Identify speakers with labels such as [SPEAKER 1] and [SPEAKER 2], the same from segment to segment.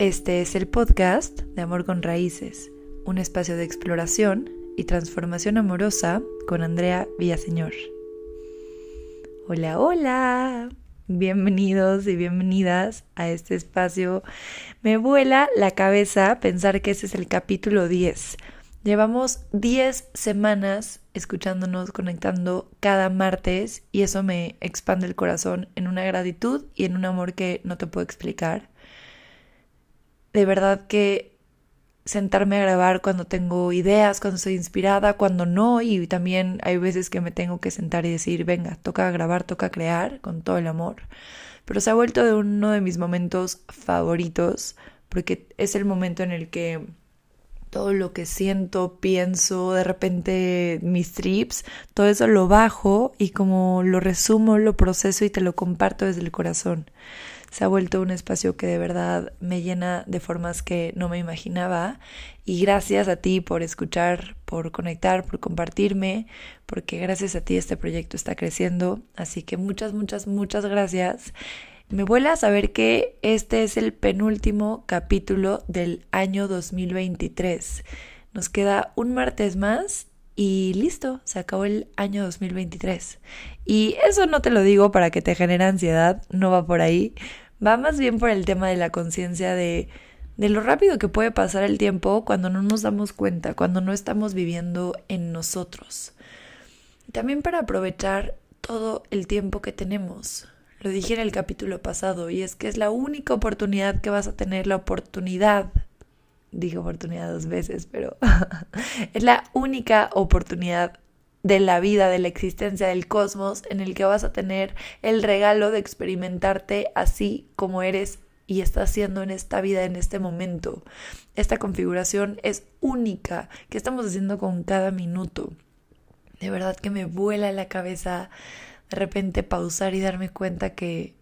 [SPEAKER 1] Este es el podcast de Amor con Raíces, un espacio de exploración y transformación amorosa con Andrea Villaseñor. Hola, hola. Bienvenidos y bienvenidas a este espacio. Me vuela la cabeza pensar que ese es el capítulo 10. Llevamos 10 semanas escuchándonos, conectando cada martes y eso me expande el corazón en una gratitud y en un amor que no te puedo explicar de verdad que sentarme a grabar cuando tengo ideas, cuando estoy inspirada, cuando no, y también hay veces que me tengo que sentar y decir, venga, toca grabar, toca crear con todo el amor. Pero se ha vuelto de uno de mis momentos favoritos, porque es el momento en el que todo lo que siento, pienso, de repente mis trips, todo eso lo bajo y como lo resumo, lo proceso y te lo comparto desde el corazón se ha vuelto un espacio que de verdad me llena de formas que no me imaginaba. Y gracias a ti por escuchar, por conectar, por compartirme, porque gracias a ti este proyecto está creciendo. Así que muchas, muchas, muchas gracias. Me vuela a saber que este es el penúltimo capítulo del año 2023. Nos queda un martes más y listo, se acabó el año 2023. Y eso no te lo digo para que te genere ansiedad, no va por ahí. Va más bien por el tema de la conciencia de, de lo rápido que puede pasar el tiempo cuando no nos damos cuenta, cuando no estamos viviendo en nosotros. También para aprovechar todo el tiempo que tenemos. Lo dije en el capítulo pasado y es que es la única oportunidad que vas a tener, la oportunidad dije oportunidad dos veces, pero es la única oportunidad de la vida, de la existencia del cosmos, en el que vas a tener el regalo de experimentarte así como eres y estás haciendo en esta vida, en este momento. Esta configuración es única. ¿Qué estamos haciendo con cada minuto? De verdad que me vuela la cabeza de repente pausar y darme cuenta que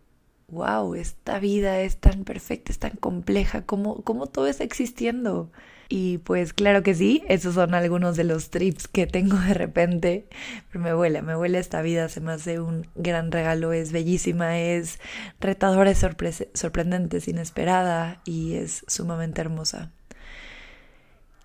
[SPEAKER 1] wow, esta vida es tan perfecta, es tan compleja, ¿cómo, cómo todo está existiendo? Y pues claro que sí, esos son algunos de los trips que tengo de repente, pero me huele, me huele esta vida, se me hace un gran regalo, es bellísima, es retadora, es sorprendente, es inesperada y es sumamente hermosa.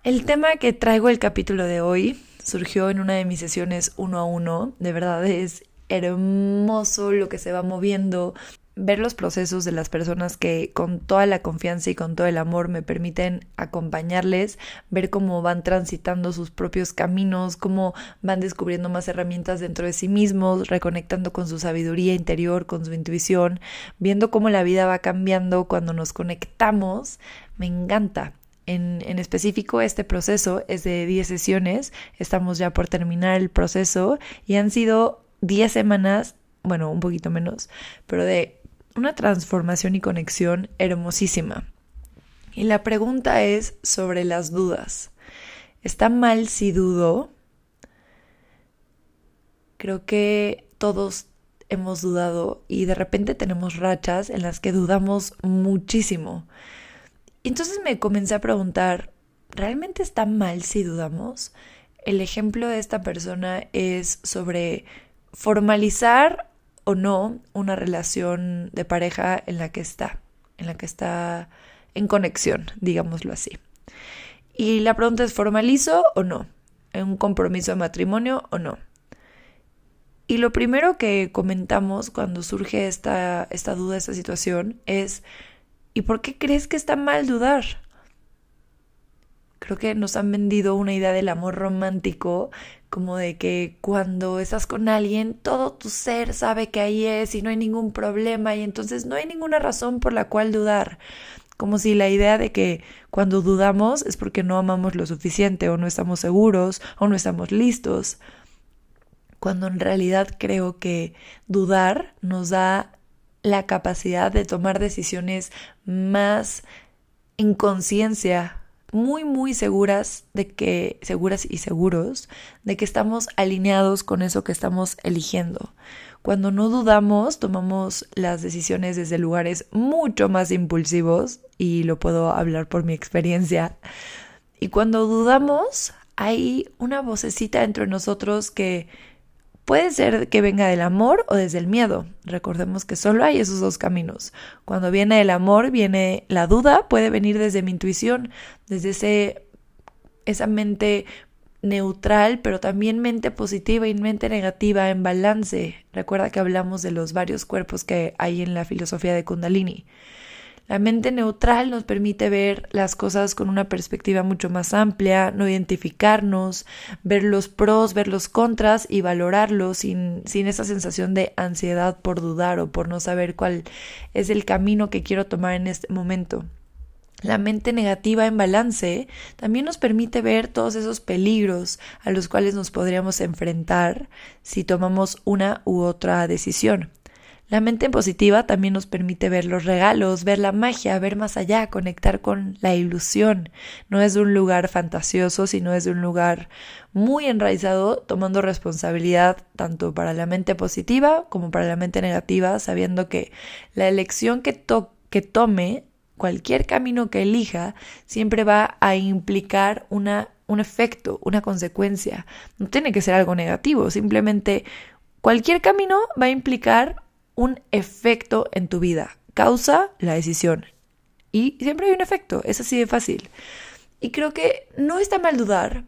[SPEAKER 1] El tema que traigo el capítulo de hoy surgió en una de mis sesiones uno a uno, de verdad es hermoso lo que se va moviendo, ver los procesos de las personas que con toda la confianza y con todo el amor me permiten acompañarles, ver cómo van transitando sus propios caminos, cómo van descubriendo más herramientas dentro de sí mismos, reconectando con su sabiduría interior, con su intuición, viendo cómo la vida va cambiando cuando nos conectamos, me encanta. En, en, específico, este proceso es de 10 sesiones, estamos ya por terminar el proceso y han sido 10 semanas, bueno, un poquito menos, pero de una transformación y conexión hermosísima. Y la pregunta es sobre las dudas. ¿Está mal si dudo? Creo que todos hemos dudado y de repente tenemos rachas en las que dudamos muchísimo. Entonces me comencé a preguntar, ¿realmente está mal si dudamos? El ejemplo de esta persona es sobre formalizar o no una relación de pareja en la que está, en la que está en conexión, digámoslo así. Y la pregunta es, ¿formalizo o no? ¿En un compromiso de matrimonio o no? Y lo primero que comentamos cuando surge esta, esta duda, esta situación, es, ¿y por qué crees que está mal dudar? Creo que nos han vendido una idea del amor romántico como de que cuando estás con alguien, todo tu ser sabe que ahí es y no hay ningún problema y entonces no hay ninguna razón por la cual dudar. Como si la idea de que cuando dudamos es porque no amamos lo suficiente o no estamos seguros o no estamos listos. Cuando en realidad creo que dudar nos da la capacidad de tomar decisiones más en conciencia muy, muy seguras de que, seguras y seguros de que estamos alineados con eso que estamos eligiendo. Cuando no dudamos, tomamos las decisiones desde lugares mucho más impulsivos, y lo puedo hablar por mi experiencia. Y cuando dudamos, hay una vocecita dentro de nosotros que Puede ser que venga del amor o desde el miedo. Recordemos que solo hay esos dos caminos. Cuando viene el amor, viene la duda, puede venir desde mi intuición, desde esa mente neutral, pero también mente positiva y mente negativa en balance. Recuerda que hablamos de los varios cuerpos que hay en la filosofía de Kundalini. La mente neutral nos permite ver las cosas con una perspectiva mucho más amplia, no identificarnos, ver los pros, ver los contras y valorarlos sin, sin esa sensación de ansiedad por dudar o por no saber cuál es el camino que quiero tomar en este momento. La mente negativa en balance también nos permite ver todos esos peligros a los cuales nos podríamos enfrentar si tomamos una u otra decisión. La mente positiva también nos permite ver los regalos, ver la magia, ver más allá, conectar con la ilusión. No es de un lugar fantasioso, sino es de un lugar muy enraizado, tomando responsabilidad tanto para la mente positiva como para la mente negativa, sabiendo que la elección que, que tome, cualquier camino que elija, siempre va a implicar una, un efecto, una consecuencia. No tiene que ser algo negativo, simplemente cualquier camino va a implicar un efecto en tu vida. Causa la decisión. Y siempre hay un efecto, es así de fácil. Y creo que no está mal dudar.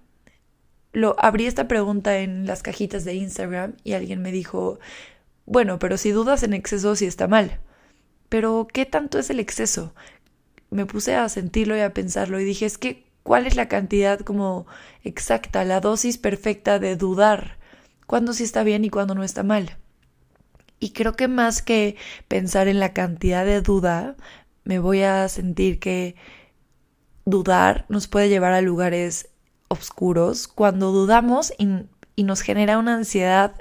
[SPEAKER 1] Lo abrí esta pregunta en las cajitas de Instagram y alguien me dijo, bueno, pero si dudas en exceso sí está mal. Pero ¿qué tanto es el exceso? Me puse a sentirlo y a pensarlo y dije, es que ¿cuál es la cantidad como exacta, la dosis perfecta de dudar? ¿Cuándo sí está bien y cuándo no está mal? Y creo que más que pensar en la cantidad de duda, me voy a sentir que dudar nos puede llevar a lugares oscuros cuando dudamos y, y, nos genera una ansiedad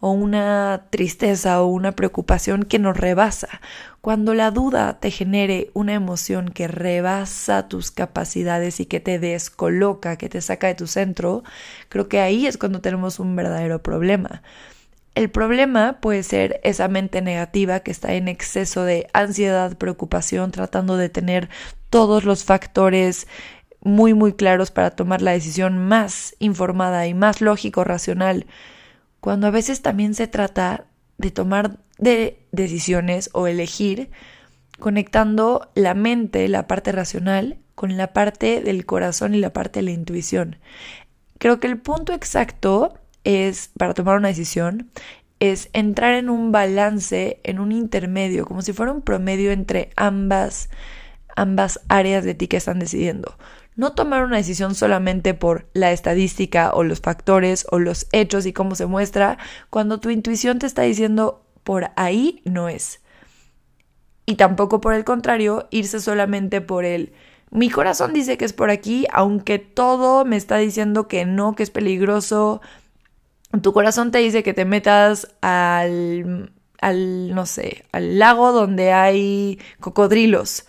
[SPEAKER 1] o una tristeza o una preocupación que nos rebasa. Cuando la duda te genere una emoción que rebasa tus capacidades y que te descoloca, que te saca de tu centro, creo que ahí es cuando tenemos un verdadero problema. El problema puede ser esa mente negativa que está en exceso de ansiedad, preocupación, tratando de tener todos los factores muy muy claros para tomar la decisión más informada y más lógico, racional, cuando a veces también se trata de tomar de decisiones o elegir conectando la mente, la parte racional, con la parte del corazón y la parte de la intuición. Creo que el punto exacto es, para tomar una decisión, es entrar en un balance, en un intermedio, como si fuera un promedio entre ambas, ambas áreas de ti que están decidiendo. No tomar una decisión solamente por la estadística o los factores o los hechos y cómo se muestra, cuando tu intuición te está diciendo por ahí no es. Y tampoco por el contrario, irse solamente por el mi corazón dice que es por aquí, aunque todo me está diciendo que no, que es peligroso, tu corazón te dice que te metas al, al, no sé, al lago donde hay cocodrilos.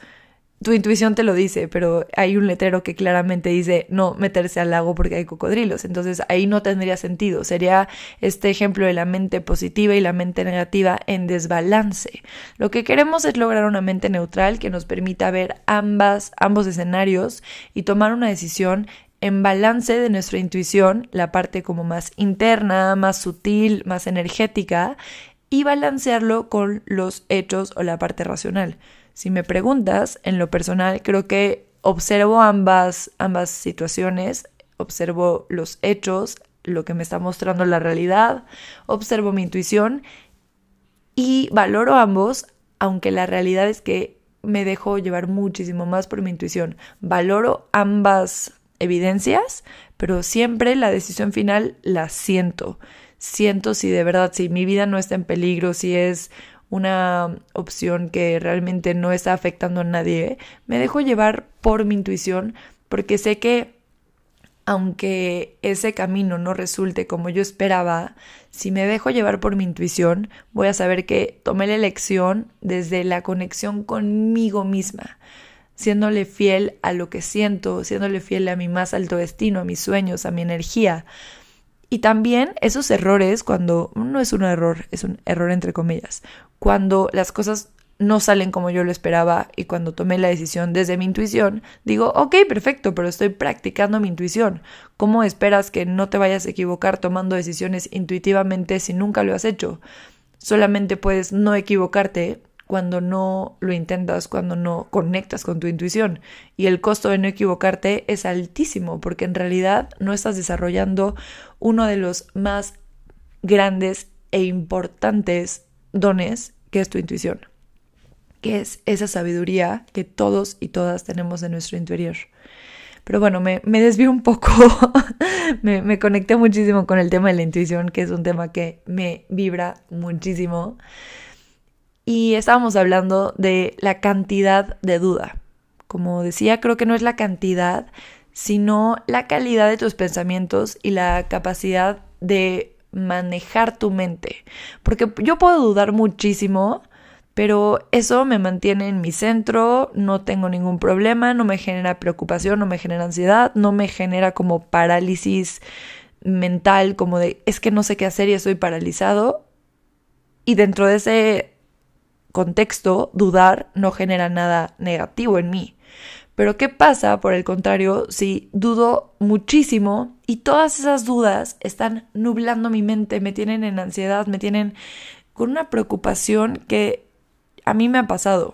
[SPEAKER 1] Tu intuición te lo dice, pero hay un letrero que claramente dice no meterse al lago porque hay cocodrilos. Entonces ahí no tendría sentido. Sería este ejemplo de la mente positiva y la mente negativa en desbalance. Lo que queremos es lograr una mente neutral que nos permita ver ambas, ambos escenarios y tomar una decisión en balance de nuestra intuición, la parte como más interna, más sutil, más energética, y balancearlo con los hechos o la parte racional. Si me preguntas, en lo personal, creo que observo ambas, ambas situaciones, observo los hechos, lo que me está mostrando la realidad, observo mi intuición y valoro ambos, aunque la realidad es que me dejo llevar muchísimo más por mi intuición. Valoro ambas evidencias, pero siempre la decisión final la siento. Siento si de verdad, si mi vida no está en peligro, si es una opción que realmente no está afectando a nadie, me dejo llevar por mi intuición porque sé que aunque ese camino no resulte como yo esperaba, si me dejo llevar por mi intuición, voy a saber que tomé la elección desde la conexión conmigo misma siéndole fiel a lo que siento, siéndole fiel a mi más alto destino, a mis sueños, a mi energía. Y también esos errores, cuando no es un error, es un error entre comillas, cuando las cosas no salen como yo lo esperaba y cuando tomé la decisión desde mi intuición, digo, ok, perfecto, pero estoy practicando mi intuición. ¿Cómo esperas que no te vayas a equivocar tomando decisiones intuitivamente si nunca lo has hecho? Solamente puedes no equivocarte cuando no lo intentas, cuando no conectas con tu intuición. Y el costo de no equivocarte es altísimo porque en realidad no estás desarrollando uno de los más grandes e importantes dones que es tu intuición, que es esa sabiduría que todos y todas tenemos en nuestro interior. Pero bueno, me, me desvío un poco, me, me conecté muchísimo con el tema de la intuición, que es un tema que me vibra muchísimo y estábamos hablando de la cantidad de duda. Como decía, creo que no es la cantidad, sino la calidad de tus pensamientos y la capacidad de manejar tu mente. Porque yo puedo dudar muchísimo, pero eso me mantiene en mi centro, no tengo ningún problema, no me genera preocupación, no me genera ansiedad, no me genera como parálisis mental, como de es que no sé qué hacer y estoy paralizado. Y dentro de ese contexto, dudar no genera nada negativo en mí. Pero ¿qué pasa, por el contrario, si dudo muchísimo y todas esas dudas están nublando mi mente, me tienen en ansiedad, me tienen con una preocupación que a mí me ha pasado?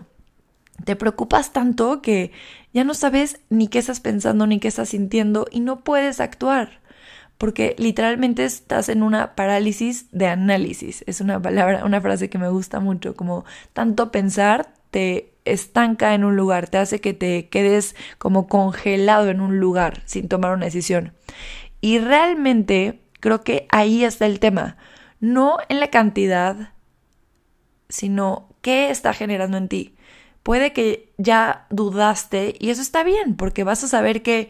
[SPEAKER 1] Te preocupas tanto que ya no sabes ni qué estás pensando ni qué estás sintiendo y no puedes actuar porque literalmente estás en una parálisis de análisis. Es una palabra, una frase que me gusta mucho, como tanto pensar te estanca en un lugar, te hace que te quedes como congelado en un lugar sin tomar una decisión. Y realmente creo que ahí está el tema, no en la cantidad, sino qué está generando en ti. Puede que ya dudaste y eso está bien, porque vas a saber que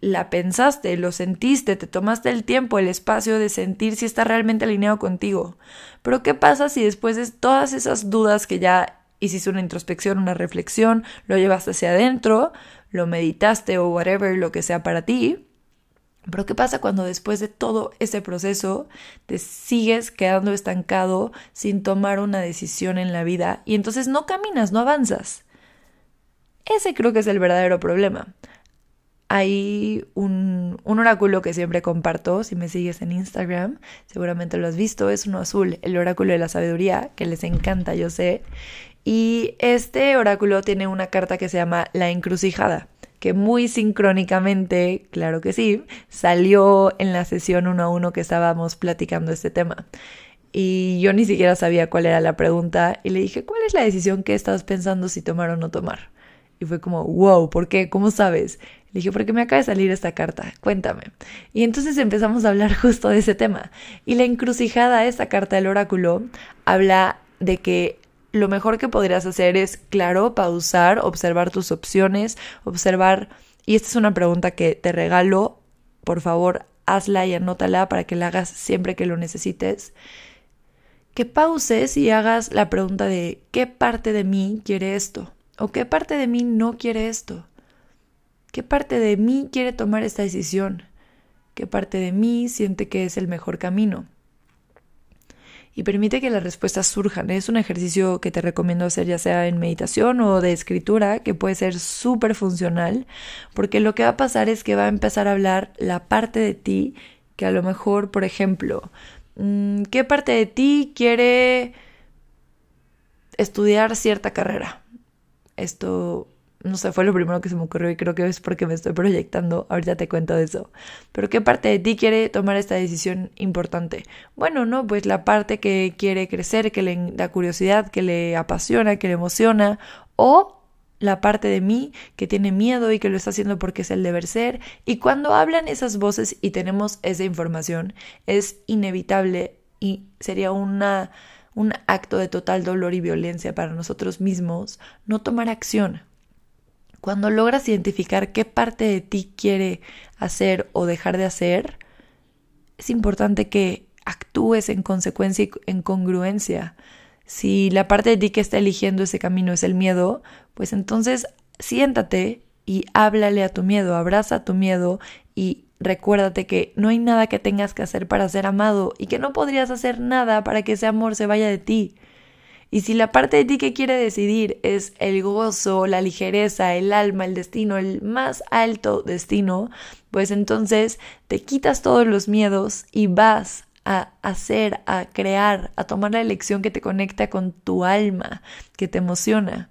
[SPEAKER 1] la pensaste, lo sentiste, te tomaste el tiempo, el espacio de sentir si está realmente alineado contigo. Pero ¿qué pasa si después de todas esas dudas que ya hiciste una introspección, una reflexión, lo llevaste hacia adentro, lo meditaste o whatever, lo que sea para ti? Pero ¿qué pasa cuando después de todo ese proceso te sigues quedando estancado sin tomar una decisión en la vida y entonces no caminas, no avanzas? Ese creo que es el verdadero problema hay un, oráculo que siempre comparto, si me sigues en Instagram, seguramente lo has visto, es uno azul, el oráculo de la sabiduría, que les encanta, yo sé. Y este oráculo tiene una carta que se llama La encrucijada, que muy sincrónicamente, claro que sí, salió en la sesión uno a uno que estábamos platicando este tema. Y yo ni siquiera sabía cuál era la pregunta y le dije, ¿cuál es la decisión que estás pensando si tomar o no tomar? Y fue como, wow, ¿por qué? ¿Cómo sabes? Le dije, porque me acaba de salir esta carta, cuéntame. Y entonces empezamos a hablar justo de ese tema. Y la encrucijada, esta carta del oráculo, habla de que lo mejor que podrías hacer es, claro, pausar, observar tus opciones, observar, y esta es una pregunta que te regalo, por favor, hazla y anótala para que la hagas siempre que lo necesites. Que pauses y hagas la pregunta de ¿qué parte de mí quiere esto? ¿O qué parte de mí no quiere esto? ¿Qué parte de mí quiere tomar esta decisión? ¿Qué parte de mí siente que es el mejor camino? Y permite que las respuestas surjan. Es un ejercicio que te recomiendo hacer ya sea en meditación o de escritura, que puede ser súper funcional, porque lo que va a pasar es que va a empezar a hablar la parte de ti que a lo mejor, por ejemplo, mm, ¿qué parte de ti quiere estudiar cierta carrera? Esto no sé, fue lo primero que se me ocurrió y creo que es porque me estoy proyectando. Ahorita te cuento eso. Pero ¿qué parte de ti quiere tomar esta decisión importante? Bueno, no, pues la parte que quiere crecer, que le da curiosidad, que le apasiona, que le emociona, o la parte de mí que tiene miedo y que lo está haciendo porque es el deber ser. Y cuando hablan esas voces y tenemos esa información, es inevitable y sería una un acto de total dolor y violencia para nosotros mismos no tomar acción cuando logras identificar qué parte de ti quiere hacer o dejar de hacer, es importante que actúes en consecuencia y en congruencia. Si la parte de ti que está eligiendo ese camino es el miedo, pues entonces siéntate y háblale a tu miedo, abraza a tu miedo y recuérdate que no hay nada que tengas que hacer para ser amado y que no podrías hacer nada para que ese amor se vaya de ti. Y si la parte de ti que quiere decidir es el gozo, la ligereza, el alma, el destino, el más alto destino, pues entonces te quitas todos los miedos y vas a hacer, a crear, a tomar la elección que te conecta con tu alma, que te emociona.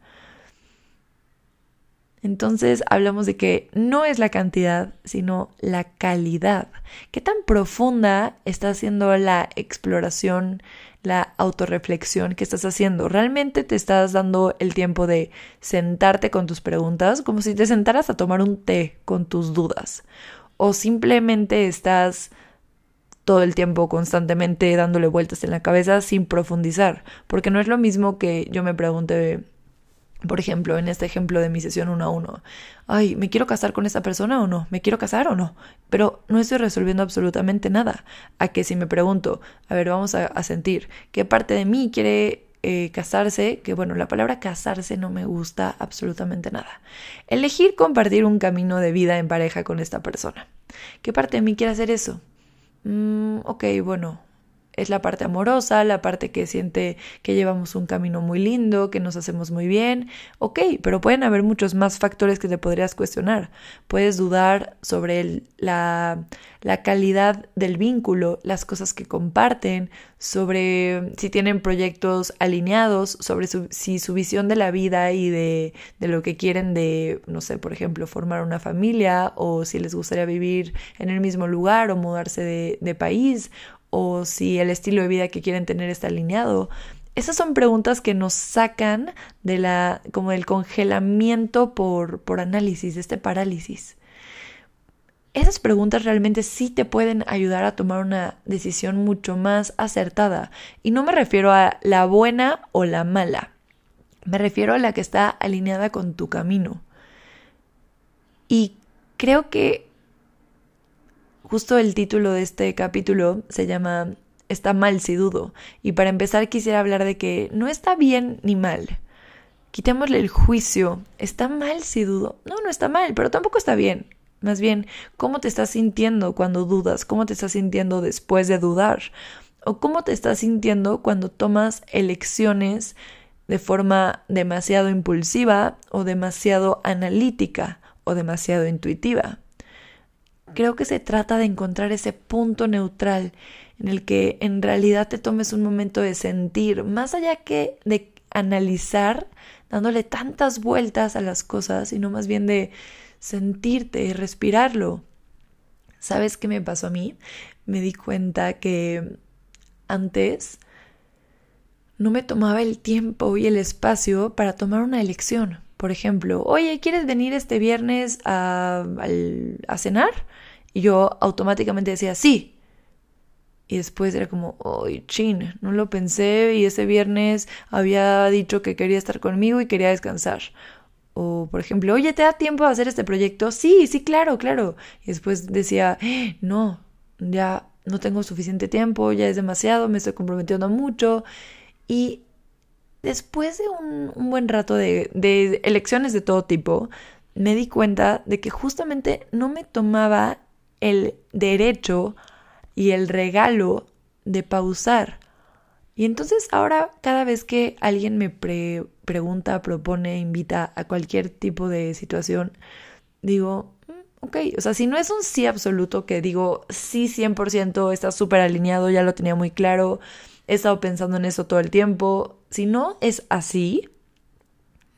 [SPEAKER 1] Entonces hablamos de que no es la cantidad, sino la calidad. ¿Qué tan profunda está haciendo la exploración, la autorreflexión que estás haciendo? ¿Realmente te estás dando el tiempo de sentarte con tus preguntas como si te sentaras a tomar un té con tus dudas? ¿O simplemente estás todo el tiempo constantemente dándole vueltas en la cabeza sin profundizar? Porque no es lo mismo que yo me pregunte por ejemplo, en este ejemplo de mi sesión uno a uno, ay, ¿me quiero casar con esa persona o no? ¿Me quiero casar o no? Pero no estoy resolviendo absolutamente nada. A que si me pregunto, a ver, vamos a, sentir, ¿qué parte de mí quiere eh, casarse? Que bueno, la palabra casarse no me gusta absolutamente nada. Elegir compartir un camino de vida en pareja con esta persona. ¿Qué parte de mí quiere hacer eso? Mm, ok, bueno, es la parte amorosa, la parte que siente que llevamos un camino muy lindo, que nos hacemos muy bien. Ok, pero pueden haber muchos más factores que te podrías cuestionar. Puedes dudar sobre la, la calidad del vínculo, las cosas que comparten, sobre si tienen proyectos alineados, sobre si su visión de la vida y de, de lo que quieren de, no sé, por ejemplo, formar una familia o si les gustaría vivir en el mismo lugar o mudarse de, de país o si el estilo de vida que quieren tener está alineado. Esas son preguntas que nos sacan de la, como del congelamiento por, por análisis, este parálisis. Esas preguntas realmente sí te pueden ayudar a tomar una decisión mucho más acertada. Y no me refiero a la buena o la mala. Me refiero a la que está alineada con tu camino. Y creo que Justo el título de este capítulo se llama Está mal si dudo. Y para empezar quisiera hablar de que no está bien ni mal. Quitémosle el juicio. ¿Está mal si dudo? No, no está mal, pero tampoco está bien. Más bien, ¿cómo te estás sintiendo cuando dudas? ¿Cómo te estás sintiendo después de dudar? ¿O cómo te estás sintiendo cuando tomas elecciones de forma demasiado impulsiva o demasiado analítica o demasiado intuitiva? Creo que se trata de encontrar ese punto neutral en el que en realidad te tomes un momento de sentir, más allá que de analizar, dándole tantas vueltas a las cosas, sino más bien de sentirte y respirarlo. ¿Sabes qué me pasó a mí? Me di cuenta que antes no me tomaba el tiempo y el espacio para tomar una elección. Por ejemplo, oye, ¿quieres venir este viernes a, a cenar? Y yo automáticamente decía, sí. Y después era como, ¡ay, chin! No lo pensé y ese viernes había dicho que quería estar conmigo y quería descansar. O, por ejemplo, oye, ¿te da tiempo de hacer este proyecto? Sí, sí, claro, claro. Y después decía, no, ya no tengo suficiente tiempo, ya es demasiado, me estoy comprometiendo mucho. Y después de un, un buen rato de, de elecciones de todo tipo, me di cuenta de que justamente no me tomaba el derecho y el regalo de pausar. Y entonces ahora cada vez que alguien me pregunta, propone, invita a cualquier tipo de situación, digo, mm, ok, o sea, si no es un sí absoluto que digo sí 100%, está súper alineado, ya lo tenía muy claro, he estado pensando en eso todo el tiempo, si no es así,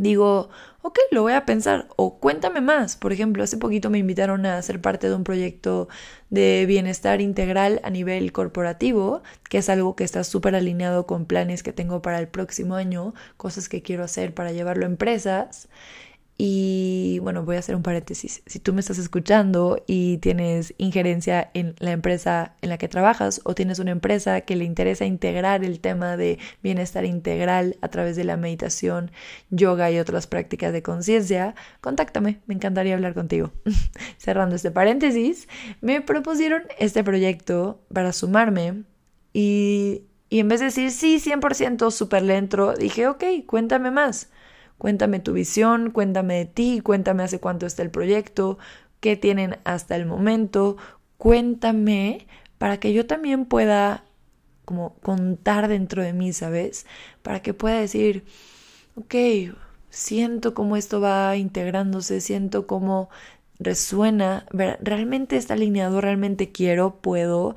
[SPEAKER 1] digo, ok, lo voy a pensar o cuéntame más. Por ejemplo, hace poquito me invitaron a ser parte de un proyecto de bienestar integral a nivel corporativo, que es algo que está súper alineado con planes que tengo para el próximo año, cosas que quiero hacer para llevarlo a empresas. Y bueno, voy a hacer un paréntesis. Si tú me estás escuchando y tienes injerencia en la empresa en la que trabajas o tienes una empresa que le interesa integrar el tema de bienestar integral a través de la meditación, yoga y otras prácticas de conciencia, contáctame, me encantaría hablar contigo. Cerrando este paréntesis, me propusieron este proyecto para sumarme y, y en vez de decir sí, 100% súper lento, dije, ok, cuéntame más. Cuéntame tu visión, cuéntame de ti, cuéntame hace cuánto está el proyecto, qué tienen hasta el momento, cuéntame para que yo también pueda como contar dentro de mí, ¿sabes? Para que pueda decir, ok, siento cómo esto va integrándose, siento cómo resuena, realmente está alineado, realmente quiero, puedo,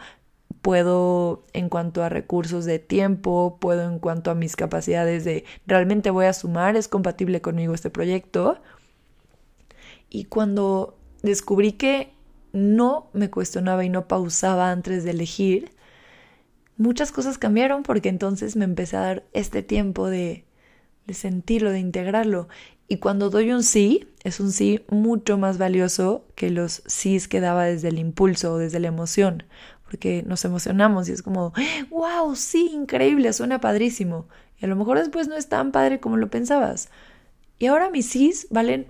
[SPEAKER 1] puedo en cuanto a recursos de tiempo, puedo en cuanto a mis capacidades de realmente voy a sumar, es compatible conmigo este proyecto. Y cuando descubrí que no me cuestionaba y no pausaba antes de elegir, muchas cosas cambiaron porque entonces me empecé a dar este tiempo de, de sentirlo, de integrarlo. Y cuando doy un sí, es un sí mucho más valioso que los sís que daba desde el impulso o desde la emoción, porque nos emocionamos y es como, wow, sí, increíble, suena padrísimo. Y a lo mejor después no es tan padre como lo pensabas. Y ahora mis sís valen,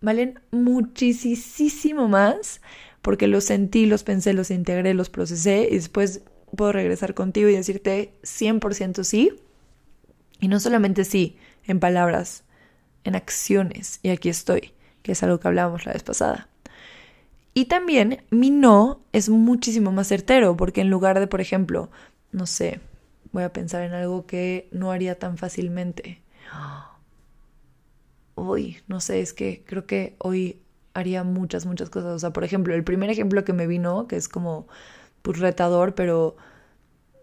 [SPEAKER 1] valen muchísimo más porque los sentí, los pensé, los integré, los procesé y después puedo regresar contigo y decirte 100% sí. Y no solamente sí, en palabras, en acciones. Y aquí estoy, que es algo que hablábamos la vez pasada. Y también mi no es muchísimo más certero, porque en lugar de, por ejemplo, no sé, voy a pensar en algo que no haría tan fácilmente. Uy, no sé, es que creo que hoy haría muchas, muchas cosas. O sea, por ejemplo, el primer ejemplo que me vino, que es como pues retador, pero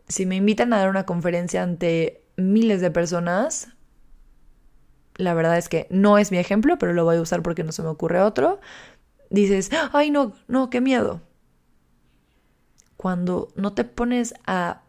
[SPEAKER 1] si me invitan a dar una conferencia ante miles de personas, la verdad es que no es mi ejemplo, pero lo voy a usar porque no se me ocurre otro, dices, ay no, no, qué miedo. Cuando no te pones a,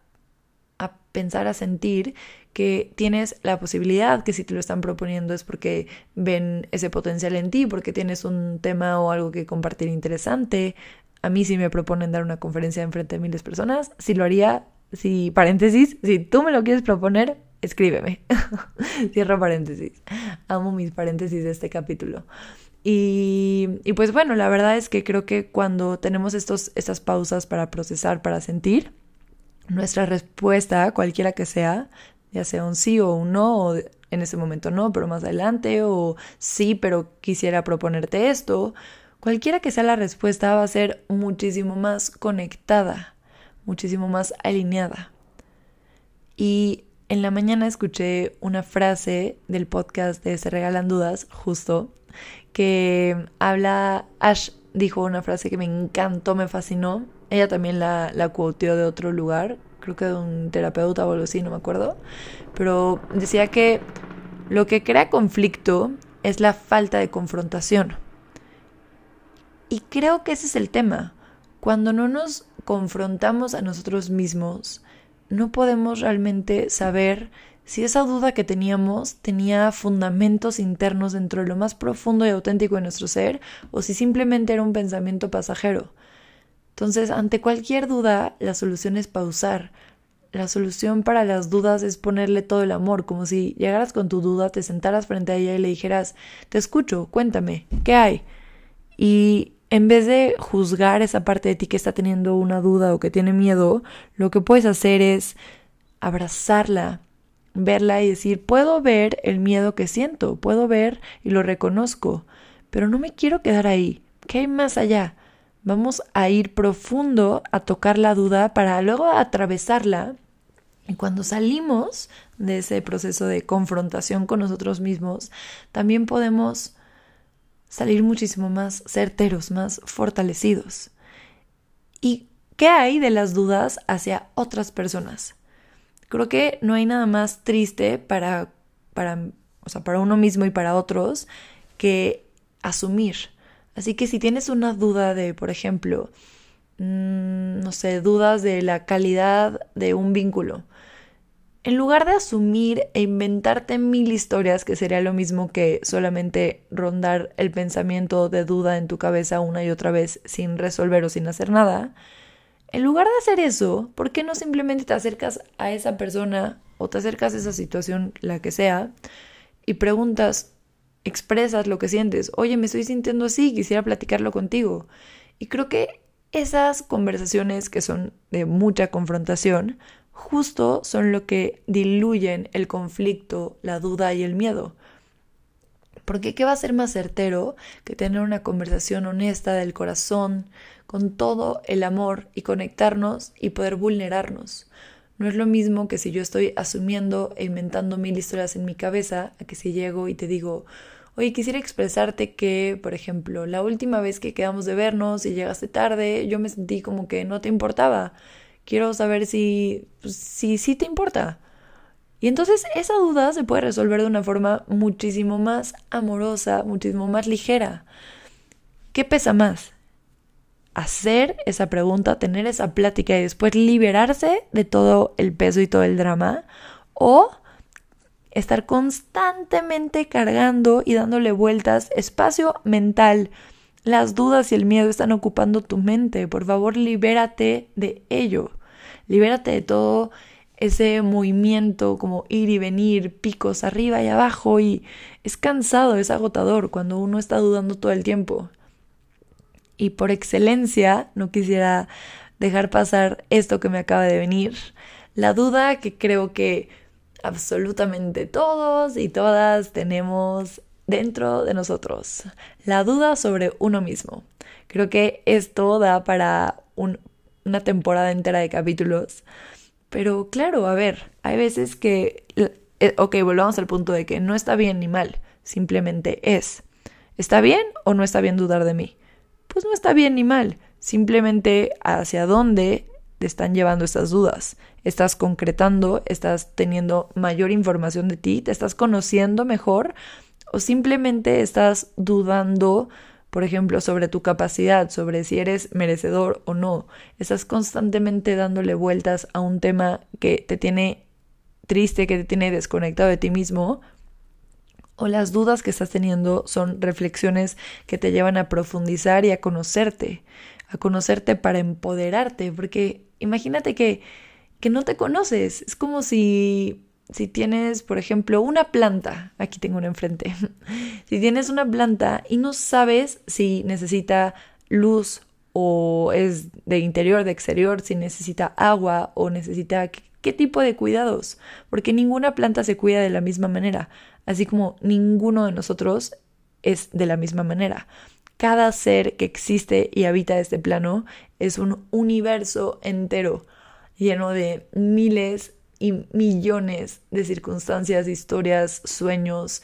[SPEAKER 1] a pensar, a sentir que tienes la posibilidad, que si te lo están proponiendo es porque ven ese potencial en ti, porque tienes un tema o algo que compartir interesante. A mí si me proponen dar una conferencia en frente de miles de personas, si lo haría, si paréntesis, si tú me lo quieres proponer, escríbeme. Cierro paréntesis. Amo mis paréntesis de este capítulo. Y, pues bueno, la verdad es que creo que cuando tenemos estos, estas pausas para procesar, para sentir, nuestra respuesta, cualquiera que sea, ya sea un sí o un no, o en ese momento no, pero más adelante, o sí, pero quisiera proponerte esto, cualquiera que sea la respuesta va a ser muchísimo más conectada, muchísimo más alineada. Y en la mañana escuché una frase del podcast de Se Regalan Dudas, justo, que habla, Ash dijo una frase que me encantó, me fascinó. Ella también la, la de otro lugar, creo que de un terapeuta o algo así, no me acuerdo. Pero decía que lo que crea conflicto es la falta de confrontación. Y creo que ese es el tema. Cuando no nos confrontamos a nosotros mismos, no podemos realmente saber si esa duda que teníamos tenía fundamentos internos dentro de lo más profundo y auténtico de nuestro ser o si simplemente era un pensamiento pasajero. Entonces, ante cualquier duda, la solución es pausar. La solución para las dudas es ponerle todo el amor, como si llegaras con tu duda, te sentaras frente a ella y le dijeras, te escucho, cuéntame, ¿qué hay? Y en vez de juzgar esa parte de ti que está teniendo una duda o que tiene miedo, lo que puedes hacer es abrazarla, verla y decir, puedo ver el miedo que siento, puedo ver y lo reconozco, pero no me quiero quedar ahí. ¿Qué hay más allá? Vamos a ir profundo a tocar la duda para luego atravesarla. Y cuando salimos de ese proceso de confrontación con nosotros mismos, también podemos salir muchísimo más certeros, más fortalecidos. ¿Y qué hay de las dudas hacia otras personas? Creo que no hay nada más triste para, para, o sea, para uno mismo y para otros que asumir. Así que si tienes una duda de, por ejemplo, mm, no sé, dudas de la calidad de un vínculo, en lugar de asumir e inventarte mil historias, que sería lo mismo que solamente rondar el pensamiento de duda en tu cabeza una y otra vez sin resolver o sin hacer nada, en lugar de hacer eso, ¿por qué no simplemente te acercas a esa persona o te acercas a esa situación, la que sea, y preguntas, expresas lo que sientes, oye, me estoy sintiendo así, quisiera platicarlo contigo. Y creo que esas conversaciones que son de mucha confrontación justo son lo que diluyen el conflicto, la duda y el miedo. Porque ¿qué va a ser más certero que tener una conversación honesta del corazón, con todo el amor y conectarnos y poder vulnerarnos? No es lo mismo que si yo estoy asumiendo e inventando mil historias en mi cabeza, a que si llego y te digo, oye, quisiera expresarte que, por ejemplo, la última vez que quedamos de vernos y llegaste tarde, yo me sentí como que no te importaba. Quiero saber si, pues, si sí te importa. Y entonces esa duda se puede resolver de una forma muchísimo más amorosa, muchísimo más ligera. ¿Qué pesa más? Hacer esa pregunta, tener esa plática y después liberarse de todo el peso y todo el drama o estar constantemente cargando y dándole vueltas, espacio mental. Las dudas y el miedo están ocupando tu mente. Por favor, libérate de ello. Libérate de todo ese movimiento como ir y venir, picos arriba y abajo y es cansado, es agotador cuando uno está dudando todo el tiempo. Y por excelencia, no quisiera dejar pasar esto que me acaba de venir, la duda que creo que absolutamente todos y todas tenemos dentro de nosotros, la duda sobre uno mismo. Creo que esto da para una temporada entera de capítulos. Pero claro, a ver, hay veces que, eh, ok, volvamos al punto de que no está bien ni mal, simplemente es. ¿Está bien o no está bien dudar de mí? Pues no está bien ni mal, simplemente hacia dónde te están llevando estas dudas. Estás concretando, estás teniendo mayor información de ti, te estás conociendo mejor o simplemente estás dudando por ejemplo, sobre tu capacidad, sobre si eres merecedor o no. Estás constantemente dándole vueltas a un tema que te tiene triste, que te tiene desconectado de ti mismo. O las dudas que estás teniendo son reflexiones que te llevan a profundizar y a conocerte, a conocerte para empoderarte, porque imagínate que, que no te conoces, es como si si tienes, por ejemplo, una planta, aquí tengo una enfrente, si tienes una planta y no sabes si necesita luz o es de interior, de exterior, si necesita agua o necesita qué tipo de cuidados, porque ninguna planta se cuida de la misma manera, así como ninguno de nosotros es de la misma manera. Cada ser que existe y habita este plano es un universo entero, lleno de miles y millones de circunstancias, historias, sueños.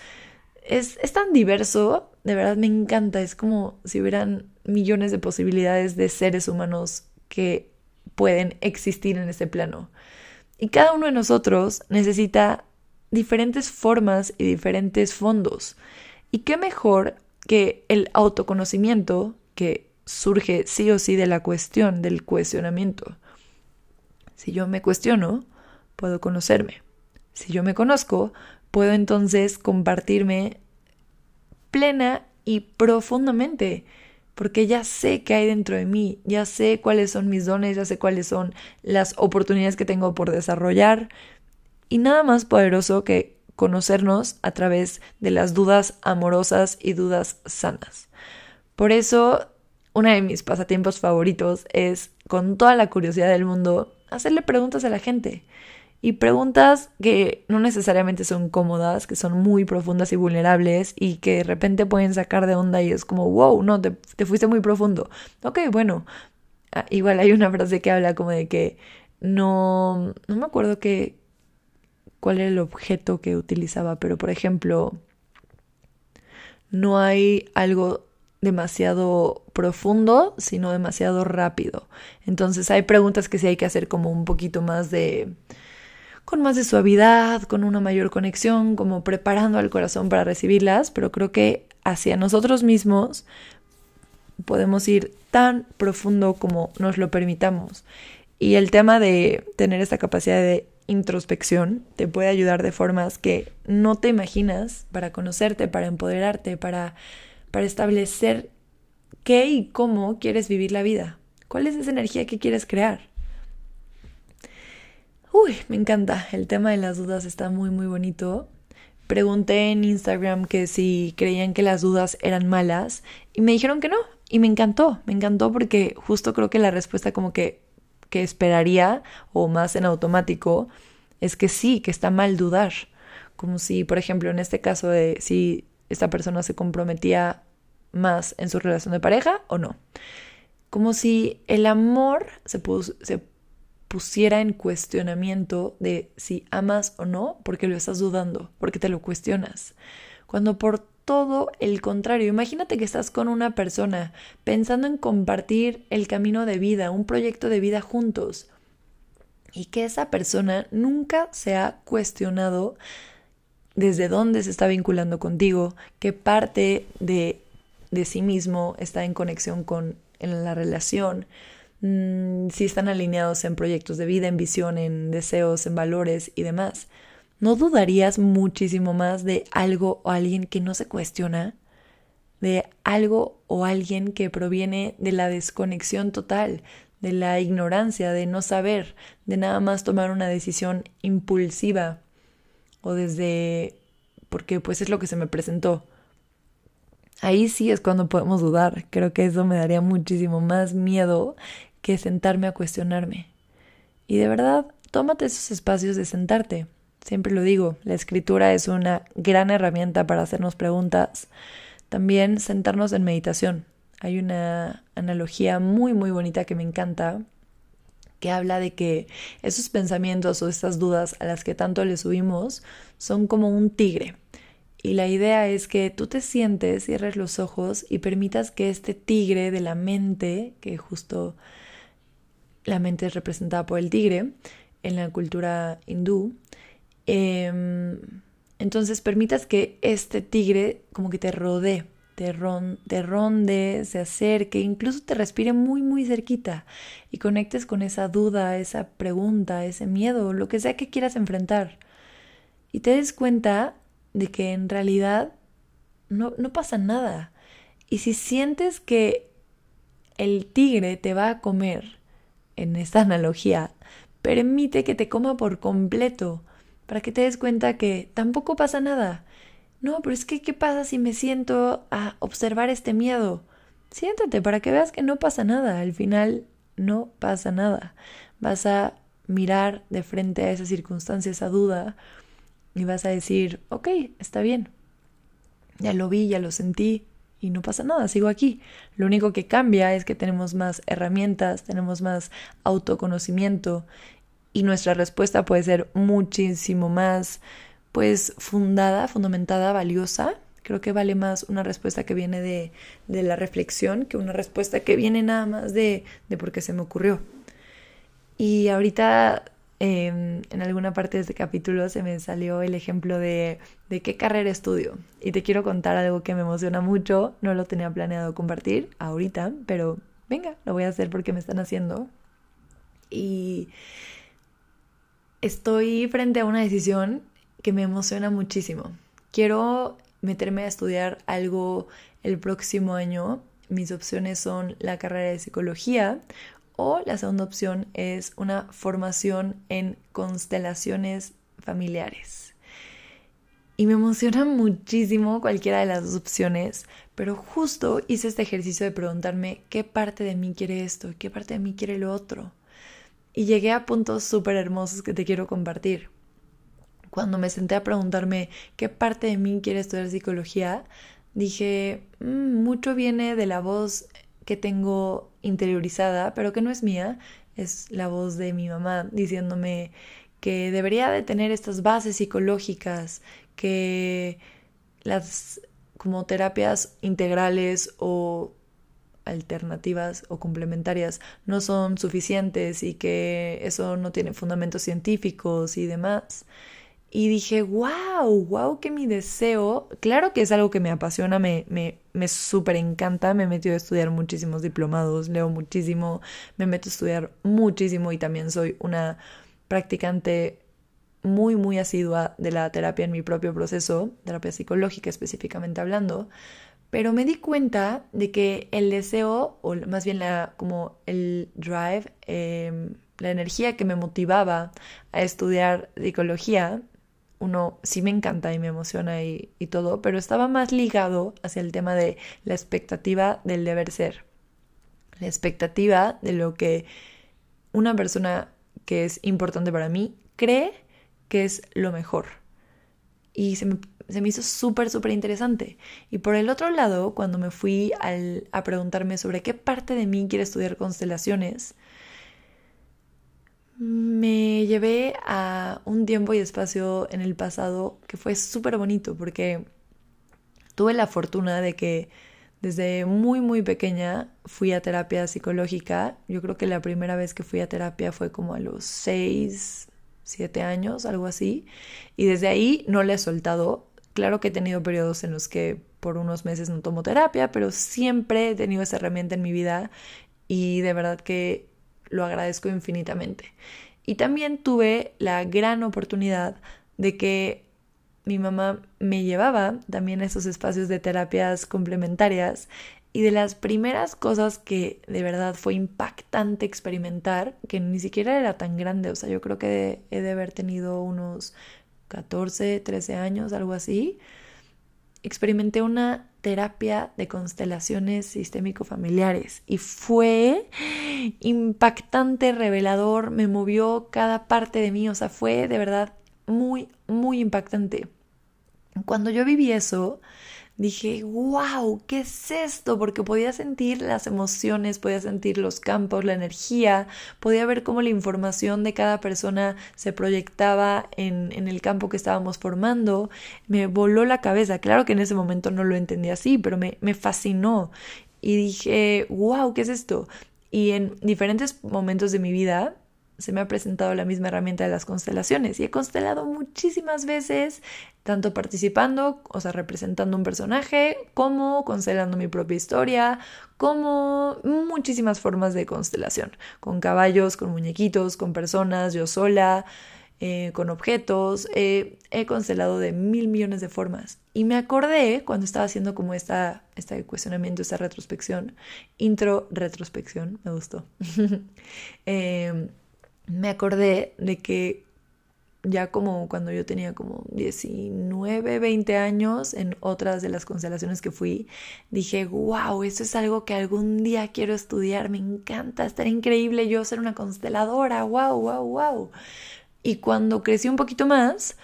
[SPEAKER 1] Es, es tan diverso, de verdad me encanta, es como si hubieran millones de posibilidades de seres humanos que pueden existir en este plano. Y cada uno de nosotros necesita diferentes formas y diferentes fondos. Y qué mejor que el autoconocimiento que surge sí o sí de la cuestión, del cuestionamiento. Si yo me cuestiono, puedo conocerme. Si yo me conozco, puedo entonces compartirme plena y profundamente, porque ya sé qué hay dentro de mí, ya sé cuáles son mis dones, ya sé cuáles son las oportunidades que tengo por desarrollar, y nada más poderoso que conocernos a través de las dudas amorosas y dudas sanas. Por eso, uno de mis pasatiempos favoritos es, con toda la curiosidad del mundo, hacerle preguntas a la gente y preguntas que no necesariamente son cómodas, que son muy profundas y vulnerables y que de repente pueden sacar de onda y es como, wow, no, te, fuiste muy profundo. Ok, bueno, ah, igual hay una frase que habla como de que no, no me acuerdo que, cuál era el objeto que utilizaba, pero por ejemplo, no hay algo demasiado profundo, sino demasiado rápido. Entonces hay preguntas que sí hay que hacer como un poquito más de con más de suavidad, con una mayor conexión, como preparando al corazón para recibirlas, pero creo que hacia nosotros mismos podemos ir tan profundo como nos lo permitamos. Y el tema de tener esta capacidad de introspección te puede ayudar de formas que no te imaginas para conocerte, para empoderarte, para, para establecer qué y cómo quieres vivir la vida. ¿Cuál es esa energía que quieres crear? Uy, me encanta. El tema de las dudas está muy, muy bonito. Pregunté en Instagram que si creían que las dudas eran malas y me dijeron que no. Y me encantó, me encantó porque justo creo que la respuesta como que, que esperaría o más en automático es que sí, que está mal dudar. Como si, por ejemplo, en este caso de si esta persona se comprometía más en su relación de pareja o no. Como si el amor se, se pusiera en cuestionamiento de si amas o no, porque lo estás dudando, porque te lo cuestionas. Cuando por todo el contrario, imagínate que estás con una persona pensando en compartir el camino de vida, un proyecto de vida juntos, y que esa persona nunca se ha cuestionado desde dónde se está vinculando contigo, qué parte de, de sí mismo está en conexión con en la relación, mm, si están alineados en proyectos de vida, en visión, en deseos, en valores y demás. ¿No dudarías muchísimo más de algo o alguien que no se cuestiona? De algo o alguien que proviene de la desconexión total, de la ignorancia, de no saber, de nada más tomar una decisión impulsiva o desde porque pues es lo que se me presentó. Ahí sí es cuando podemos dudar. Creo que eso me daría muchísimo más miedo que sentarme a cuestionarme. Y de verdad, tómate esos espacios de sentarte. Siempre lo digo, la escritura es una gran herramienta para hacernos preguntas. También sentarnos en meditación. Hay una analogía muy muy bonita que me encanta que habla de que esos pensamientos o estas dudas a las que tanto le subimos son como un tigre. Y la idea es que tú te sientes, cierres los ojos y permitas que este tigre de la mente, que justo la mente es representada por el tigre en la cultura hindú, em, entonces permitas que este tigre como que te rodee, te, ronde, se acerque, incluso te respire muy, muy cerquita y conectes con esa duda, esa pregunta, ese miedo, lo que sea que quieras enfrentar. Y te des cuenta de que en realidad no, no pasa nada. Y si sientes que el tigre te va a comer, en esta analogía, permite que te coma por completo, para que te des cuenta que tampoco pasa nada no, pero es que, ¿qué pasa si me siento a observar este miedo? Siéntate para que veas que no pasa nada. Al final no pasa nada. Vas a mirar de frente a esa circunstancia, esa duda, y vas a decir, ok, está bien. Ya lo vi, ya lo sentí, y no pasa nada, sigo aquí. Lo único que cambia es que tenemos más herramientas, tenemos más autoconocimiento y nuestra respuesta puede ser muchísimo más pues fundada, fundamentada, valiosa. Creo que vale más una respuesta que viene de, de la reflexión que una respuesta que viene nada más de, de por qué se me ocurrió. Y ahorita em, en alguna parte de este capítulo se me salió el ejemplo de, de qué carrera estudio. Y te quiero contar algo que me emociona mucho. No lo tenía planeado compartir ahorita, pero venga, lo voy a hacer porque me están haciendo. Y estoy frente a una decisión que me emociona muchísimo. Quiero meterme a estudiar algo el próximo año. Mis opciones son la carrera de psicología o la segunda opción es una formación en constelaciones familiares. Y me emociona muchísimo cualquiera de las dos opciones, pero justo hice este ejercicio de preguntarme qué parte de mí quiere esto qué parte de mí quiere lo otro. Y llegué a puntos súper hermosos que te quiero compartir cuando me senté a preguntarme qué parte de mí quiere estudiar psicología, dije, mm, mucho viene de la voz que tengo interiorizada, pero que no es mía, es la voz de mi mamá diciéndome que debería de tener estas bases psicológicas, que las como terapias integrales o alternativas o complementarias no son suficientes y que eso no tiene fundamentos científicos y demás. Y dije, wow, wow, que mi deseo, claro que es algo que me apasiona, me, me, me súper encanta, me metió a estudiar muchísimos diplomados, leo muchísimo, me meto a estudiar muchísimo y también soy una practicante muy, muy asidua de la terapia en mi propio proceso, terapia psicológica específicamente hablando, pero me di cuenta de que el deseo, o más bien la, como el drive, em, la energía que me motivaba a estudiar psicología, uno sí me encanta y me emociona y, todo, pero estaba más ligado hacia el tema de la expectativa del deber ser. La expectativa de lo que una persona que es importante para mí cree que es lo mejor. Y se me, se me hizo súper, súper interesante. Y por el otro lado, cuando me fui a preguntarme sobre qué parte de mí quiere estudiar constelaciones, me llevé a un tiempo y espacio en el pasado que fue súper bonito porque tuve la fortuna de que desde muy muy pequeña fui a terapia psicológica. Yo creo que la primera vez que fui a terapia fue como a los 6, 7 años, algo así. Y desde ahí no le he soltado. Claro que he tenido periodos en los que por unos meses no tomo terapia, pero siempre he tenido esa herramienta en mi vida y de verdad que lo agradezco infinitamente. Y también tuve la gran oportunidad de que mi mamá me llevaba también a esos espacios de terapias complementarias y de las primeras cosas que de verdad fue impactante experimentar, que ni siquiera era tan grande, o sea, yo creo que he de haber tenido unos 14, 13 años, algo así, experimenté una terapia de constelaciones sistémico-familiares y fue impactante, revelador, me movió cada parte de mí, o sea, fue de verdad muy, muy impactante. Cuando yo viví eso, dije, wow, ¿qué es esto? Porque podía sentir las emociones, podía sentir los campos, la energía, podía ver cómo la información de cada persona se proyectaba en, en el campo que estábamos formando. Me voló la cabeza. Claro que en ese momento no lo entendí así, pero me, me fascinó. Y dije, wow, ¿qué es esto? Y en diferentes momentos de mi vida se me ha presentado la misma herramienta de las constelaciones y he constelado muchísimas veces, tanto participando, o sea, representando un personaje, como constelando mi propia historia, como muchísimas formas de constelación, con caballos, con muñequitos, con personas, yo sola, eh, con objetos, he constelado de mil millones de formas. Y me acordé cuando estaba haciendo como esta, este cuestionamiento, esta retrospección, intro retrospección, me gustó. eh, me acordé de que ya como cuando yo tenía como 19, 20 años, en otras de las constelaciones que fui, dije, wow, eso es algo que algún día quiero estudiar, me encanta, estar increíble yo ser una consteladora, wow, wow, wow. Y cuando crecí un poquito más,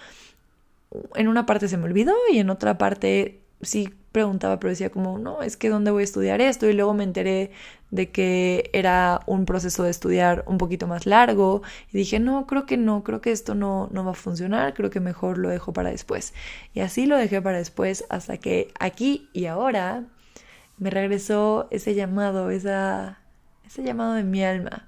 [SPEAKER 1] en una parte se me olvidó y en otra parte sí preguntaba, pero decía como, no, es que ¿dónde voy a estudiar esto? Y luego me enteré de que era un proceso de estudiar un poquito más largo y dije, no, creo que no, creo que esto no, no va a funcionar, creo que mejor lo dejo para después. Y así lo dejé para después hasta que aquí y ahora me regresó ese llamado, esa, ese llamado de mi alma.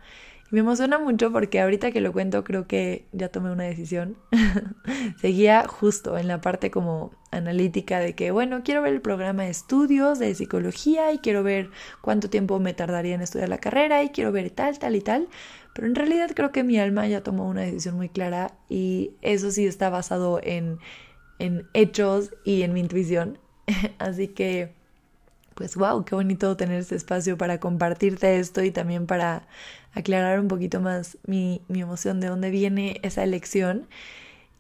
[SPEAKER 1] Me emociona mucho porque ahorita que lo cuento creo que ya tomé una decisión. Seguía justo en la parte como analítica de que, bueno, quiero ver el programa de estudios de psicología y quiero ver cuánto tiempo me tardaría en estudiar la carrera y quiero ver tal, tal y tal. Pero en realidad creo que mi alma ya tomó una decisión muy clara y eso sí está basado en, en hechos y en mi intuición. Así que, pues wow, qué bonito tener este espacio para compartirte esto y también para aclarar un poquito más mi, mi emoción de dónde viene esa elección.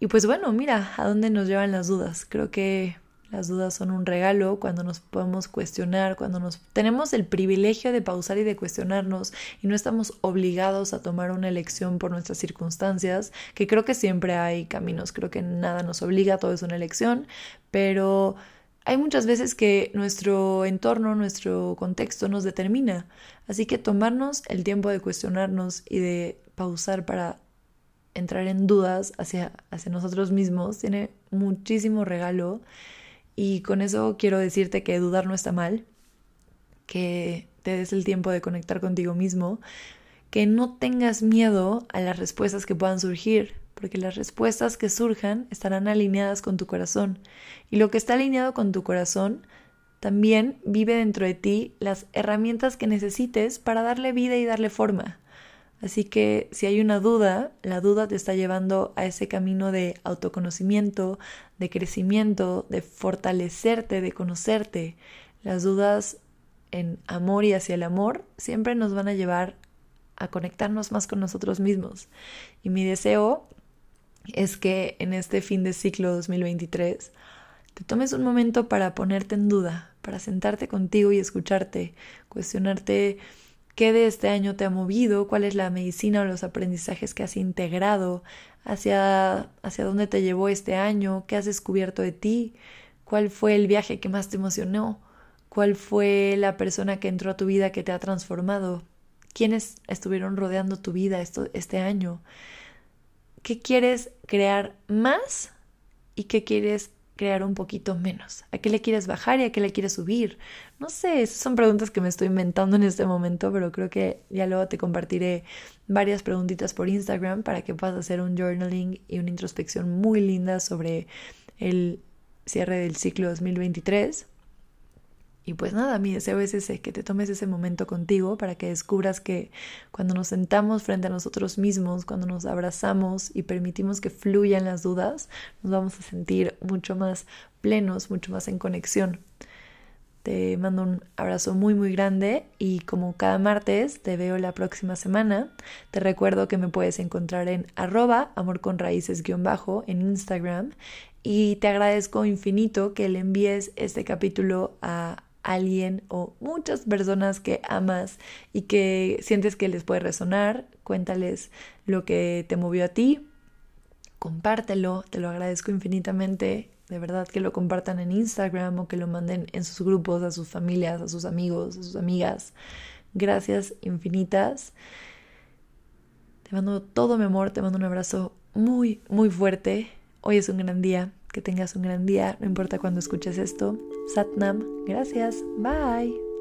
[SPEAKER 1] Y pues bueno, mira, a dónde nos llevan las dudas. Creo que las dudas son un regalo cuando nos podemos cuestionar, cuando nos tenemos el privilegio de pausar y de cuestionarnos y no estamos obligados a tomar una elección por nuestras circunstancias, que creo que siempre hay caminos, creo que nada nos obliga, todo es una elección, pero hay muchas veces que nuestro entorno, nuestro contexto nos determina. Así que tomarnos el tiempo de cuestionarnos y de pausar para entrar en dudas hacia, hacia nosotros mismos tiene muchísimo regalo. Y con eso quiero decirte que dudar no está mal, que te des el tiempo de conectar contigo mismo, que no tengas miedo a las respuestas que puedan surgir, porque las respuestas que surjan estarán alineadas con tu corazón. Y lo que está alineado con tu corazón también vive dentro de ti las herramientas que necesites para darle vida y darle forma. Así que si hay una duda, la duda te está llevando a ese camino de autoconocimiento, de crecimiento, de fortalecerte, de conocerte. Las dudas en amor y hacia el amor siempre nos van a llevar a conectarnos más con nosotros mismos. Y mi deseo es que en este fin de ciclo 2023 te tomes un momento para ponerte en duda, para sentarte contigo y escucharte, cuestionarte qué de este año te ha movido, cuál es la medicina o los aprendizajes que has integrado, hacia, hacia dónde te llevó este año, qué has descubierto de ti, cuál fue el viaje que más te emocionó, cuál fue la persona que entró a tu vida que te ha transformado, quiénes estuvieron rodeando tu vida esto, este año, qué quieres crear más y qué quieres crear un poquito menos, a qué le quieres bajar y a qué le quieres subir. No sé, esas son preguntas que me estoy inventando en este momento, pero creo que ya luego te compartiré varias preguntitas por Instagram para que puedas hacer un journaling y una introspección muy linda sobre el cierre del ciclo 2023. Y pues nada, mi deseo es ese, que te tomes ese momento contigo para que descubras que cuando nos sentamos frente a nosotros mismos, cuando nos abrazamos y permitimos que fluyan las dudas, nos vamos a sentir mucho más plenos, mucho más en conexión. Te mando un abrazo muy muy grande y como cada martes te veo la próxima semana. Te recuerdo que me puedes encontrar en arroba amor con raíces guion bajo en Instagram y te agradezco infinito que le envíes este capítulo a alguien o muchas personas que amas y que sientes que les puede resonar. Cuéntales lo que te movió a ti. Compártelo, te lo agradezco infinitamente de verdad que lo compartan en Instagram o que lo manden en sus grupos, a sus familias, a sus amigos, a sus amigas. Gracias infinitas. Te mando todo mi amor, te mando un abrazo muy, muy fuerte. Hoy es un gran día. Que tengas un gran día, no importa cuando escuches esto. Satnam, gracias. Bye.